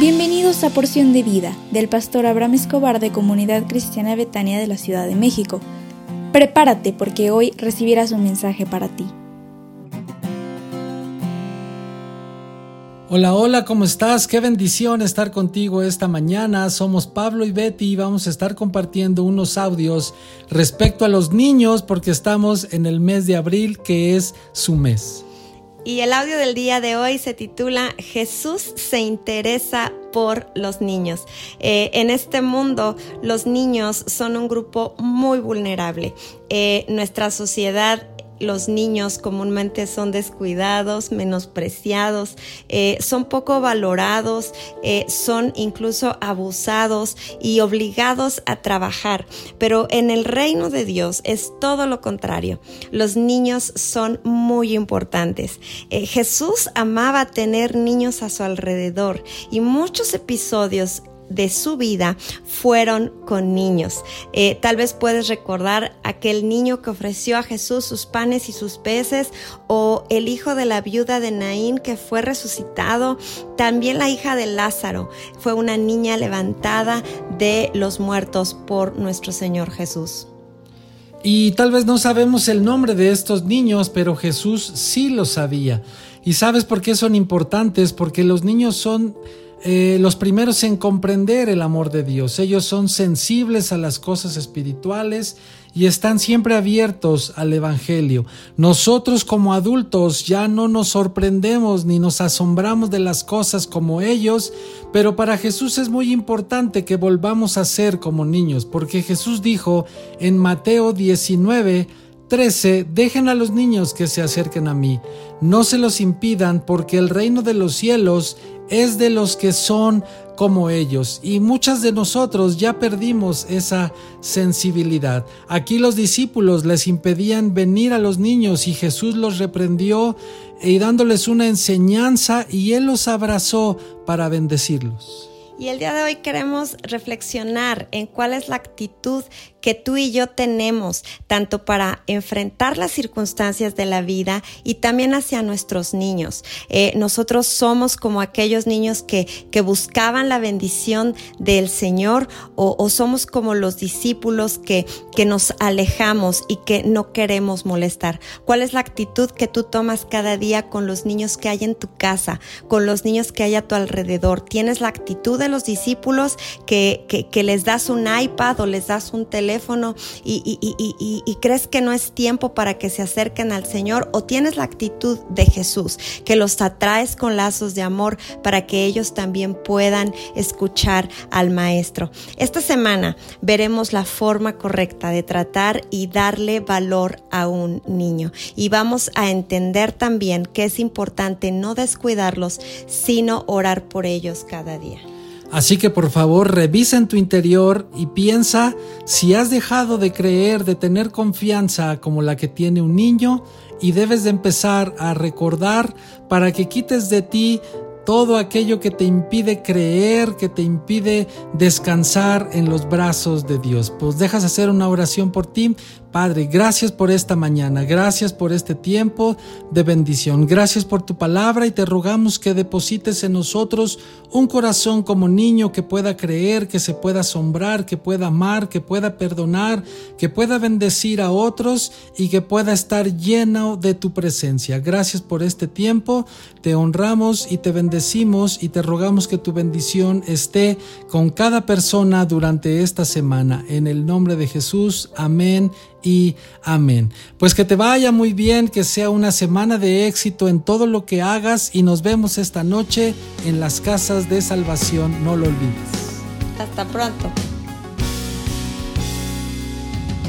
Bienvenidos a Porción de Vida del pastor Abraham Escobar de Comunidad Cristiana Betania de la Ciudad de México. Prepárate porque hoy recibirás un mensaje para ti. Hola, hola, ¿cómo estás? Qué bendición estar contigo esta mañana. Somos Pablo y Betty y vamos a estar compartiendo unos audios respecto a los niños porque estamos en el mes de abril que es su mes. Y el audio del día de hoy se titula Jesús se interesa por los niños. Eh, en este mundo los niños son un grupo muy vulnerable. Eh, nuestra sociedad los niños comúnmente son descuidados, menospreciados, eh, son poco valorados, eh, son incluso abusados y obligados a trabajar. Pero en el reino de Dios es todo lo contrario. Los niños son muy importantes. Eh, Jesús amaba tener niños a su alrededor y muchos episodios de su vida fueron con niños. Eh, tal vez puedes recordar aquel niño que ofreció a Jesús sus panes y sus peces o el hijo de la viuda de Naín que fue resucitado. También la hija de Lázaro fue una niña levantada de los muertos por nuestro Señor Jesús. Y tal vez no sabemos el nombre de estos niños, pero Jesús sí lo sabía. ¿Y sabes por qué son importantes? Porque los niños son eh, los primeros en comprender el amor de Dios. Ellos son sensibles a las cosas espirituales y están siempre abiertos al Evangelio. Nosotros como adultos ya no nos sorprendemos ni nos asombramos de las cosas como ellos, pero para Jesús es muy importante que volvamos a ser como niños, porque Jesús dijo en Mateo 19, 13. Dejen a los niños que se acerquen a mí. No se los impidan porque el reino de los cielos es de los que son como ellos. Y muchas de nosotros ya perdimos esa sensibilidad. Aquí los discípulos les impedían venir a los niños y Jesús los reprendió y dándoles una enseñanza y Él los abrazó para bendecirlos. Y el día de hoy queremos reflexionar en cuál es la actitud que tú y yo tenemos, tanto para enfrentar las circunstancias de la vida y también hacia nuestros niños. Eh, nosotros somos como aquellos niños que, que buscaban la bendición del Señor o, o, somos como los discípulos que, que nos alejamos y que no queremos molestar. ¿Cuál es la actitud que tú tomas cada día con los niños que hay en tu casa, con los niños que hay a tu alrededor? ¿Tienes la actitud de los discípulos que, que, que les das un iPad o les das un teléfono? Teléfono y, crees que no es tiempo para que se acerquen al Señor o tienes la actitud de Jesús, que los atraes con lazos de amor para que ellos también puedan escuchar al Maestro. Esta semana veremos la forma correcta de tratar y darle valor a un niño y vamos a entender también que es importante no descuidarlos, sino orar por ellos cada día. Así que por favor revisa en tu interior y piensa si has dejado de creer, de tener confianza como la que tiene un niño y debes de empezar a recordar para que quites de ti todo aquello que te impide creer, que te impide descansar en los brazos de Dios. Pues dejas hacer una oración por ti. Padre, gracias por esta mañana, gracias por este tiempo de bendición, gracias por tu palabra y te rogamos que deposites en nosotros un corazón como niño que pueda creer, que se pueda asombrar, que pueda amar, que pueda perdonar, que pueda bendecir a otros y que pueda estar lleno de tu presencia. Gracias por este tiempo, te honramos y te bendecimos y te rogamos que tu bendición esté con cada persona durante esta semana. En el nombre de Jesús, amén y amén. Pues que te vaya muy bien, que sea una semana de éxito en todo lo que hagas y nos vemos esta noche en las casas de salvación, no lo olvides. Hasta pronto.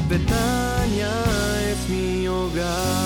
Betania es mi hogar.